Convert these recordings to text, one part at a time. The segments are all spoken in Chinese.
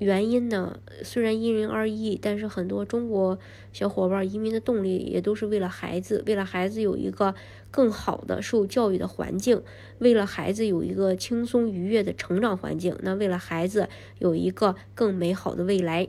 原因呢，虽然因人而异，但是很多中国小伙伴移民的动力也都是为了孩子，为了孩子有一个更好的受教育的环境，为了孩子有一个轻松愉悦的成长环境，那为了孩子有一个更美好的未来。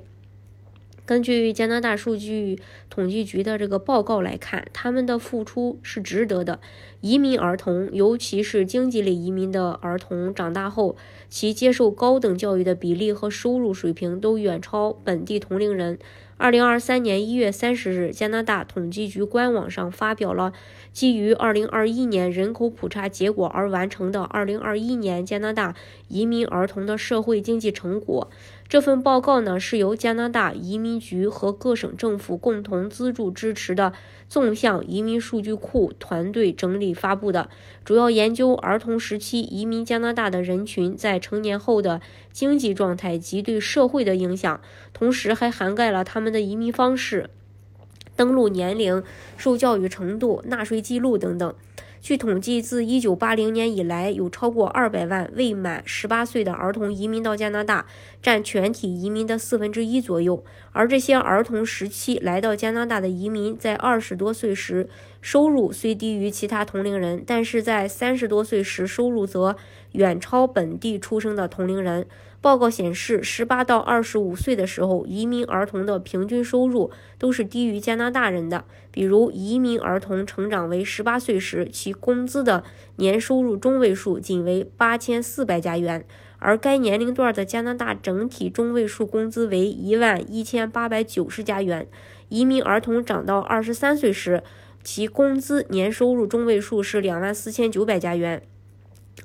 根据加拿大数据统计局的这个报告来看，他们的付出是值得的。移民儿童，尤其是经济类移民的儿童，长大后其接受高等教育的比例和收入水平都远超本地同龄人。二零二三年一月三十日，加拿大统计局官网上发表了基于二零二一年人口普查结果而完成的二零二一年加拿大移民儿童的社会经济成果。这份报告呢，是由加拿大移民局和各省政府共同资助支持的纵向移民数据库团队整理发布的，主要研究儿童时期移民加拿大的人群在成年后的经济状态及对社会的影响，同时还涵盖了他们的移民方式、登录年龄、受教育程度、纳税记录等等。据统计，自1980年以来，有超过200万未满18岁的儿童移民到加拿大，占全体移民的四分之一左右。而这些儿童时期来到加拿大的移民，在二十多岁时收入虽低于其他同龄人，但是在三十多岁时收入则远超本地出生的同龄人。报告显示，十八到二十五岁的时候，移民儿童的平均收入都是低于加拿大人的。比如，移民儿童成长为十八岁时，其工资的年收入中位数仅为八千四百加元，而该年龄段的加拿大整体中位数工资为一万一千八百九十加元。移民儿童长到二十三岁时，其工资年收入中位数是两万四千九百加元，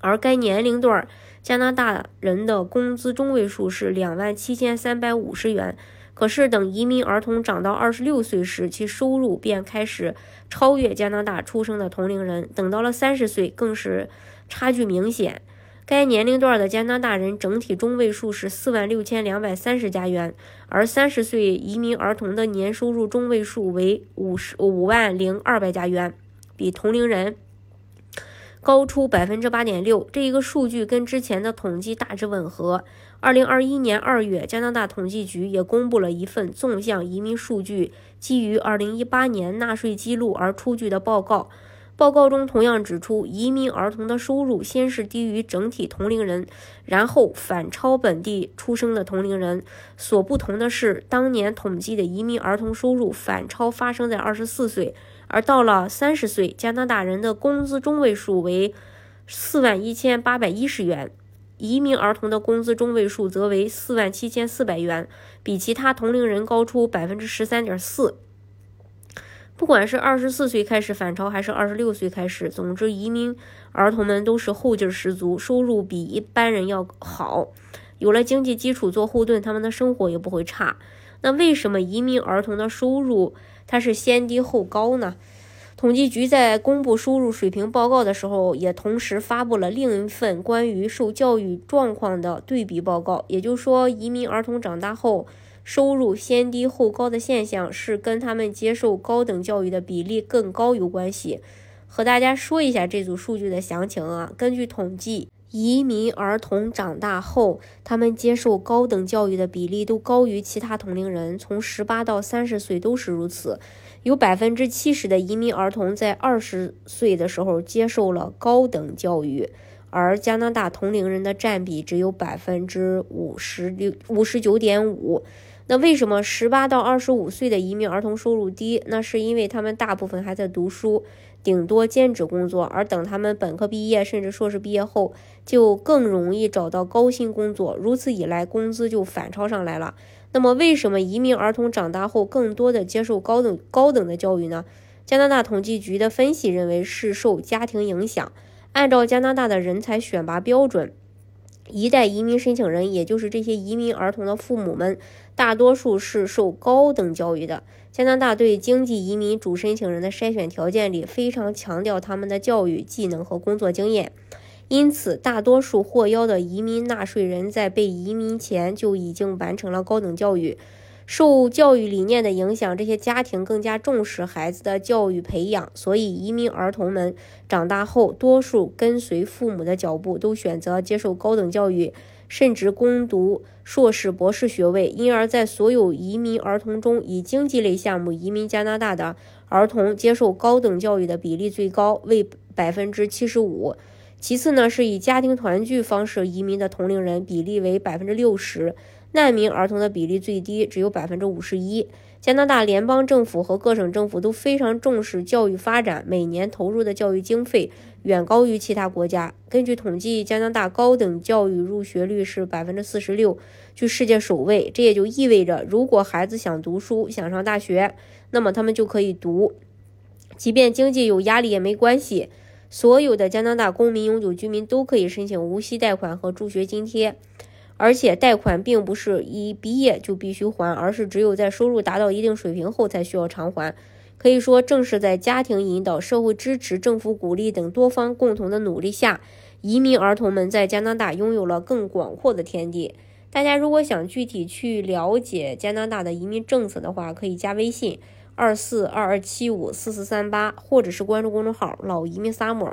而该年龄段。加拿大人的工资中位数是两万七千三百五十元，可是等移民儿童长到二十六岁时，其收入便开始超越加拿大出生的同龄人。等到了三十岁，更是差距明显。该年龄段的加拿大人整体中位数是四万六千两百三十加元，而三十岁移民儿童的年收入中位数为五十五万零二百加元，比同龄人。高出百分之八点六，这一个数据跟之前的统计大致吻合。二零二一年二月，加拿大统计局也公布了一份纵向移民数据基于二零一八年纳税记录而出具的报告。报告中同样指出，移民儿童的收入先是低于整体同龄人，然后反超本地出生的同龄人。所不同的是，当年统计的移民儿童收入反超发生在二十四岁。而到了三十岁，加拿大人的工资中位数为四万一千八百一十元，移民儿童的工资中位数则为四万七千四百元，比其他同龄人高出百分之十三点四。不管是二十四岁开始反超，还是二十六岁开始，总之，移民儿童们都是后劲十足，收入比一般人要好，有了经济基础做后盾，他们的生活也不会差。那为什么移民儿童的收入？它是先低后高呢？统计局在公布收入水平报告的时候，也同时发布了另一份关于受教育状况的对比报告。也就是说，移民儿童长大后收入先低后高的现象，是跟他们接受高等教育的比例更高有关系。和大家说一下这组数据的详情啊。根据统计，移民儿童长大后，他们接受高等教育的比例都高于其他同龄人，从十八到三十岁都是如此。有百分之七十的移民儿童在二十岁的时候接受了高等教育，而加拿大同龄人的占比只有百分之五十六五十九点五。那为什么十八到二十五岁的移民儿童收入低？那是因为他们大部分还在读书，顶多兼职工作，而等他们本科毕业甚至硕士毕业后，就更容易找到高薪工作，如此一来，工资就反超上来了。那么，为什么移民儿童长大后更多的接受高等高等的教育呢？加拿大统计局的分析认为是受家庭影响。按照加拿大的人才选拔标准。一代移民申请人，也就是这些移民儿童的父母们，大多数是受高等教育的。加拿大对经济移民主申请人的筛选条件里非常强调他们的教育、技能和工作经验，因此大多数获邀的移民纳税人在被移民前就已经完成了高等教育。受教育理念的影响，这些家庭更加重视孩子的教育培养，所以移民儿童们长大后，多数跟随父母的脚步，都选择接受高等教育，甚至攻读硕士、博士学位。因而，在所有移民儿童中，以经济类项目移民加拿大的儿童接受高等教育的比例最高，为百分之七十五。其次呢，是以家庭团聚方式移民的同龄人比例为百分之六十。难民儿童的比例最低，只有百分之五十一。加拿大联邦政府和各省政府都非常重视教育发展，每年投入的教育经费远高于其他国家。根据统计，加拿大高等教育入学率是百分之四十六，居世界首位。这也就意味着，如果孩子想读书、想上大学，那么他们就可以读，即便经济有压力也没关系。所有的加拿大公民、永久居民都可以申请无息贷款和助学津贴。而且贷款并不是一毕业就必须还，而是只有在收入达到一定水平后才需要偿还。可以说，正是在家庭引导、社会支持、政府鼓励等多方共同的努力下，移民儿童们在加拿大拥有了更广阔的天地。大家如果想具体去了解加拿大的移民政策的话，可以加微信二四二二七五四四三八，或者是关注公众号“老移民 summer”。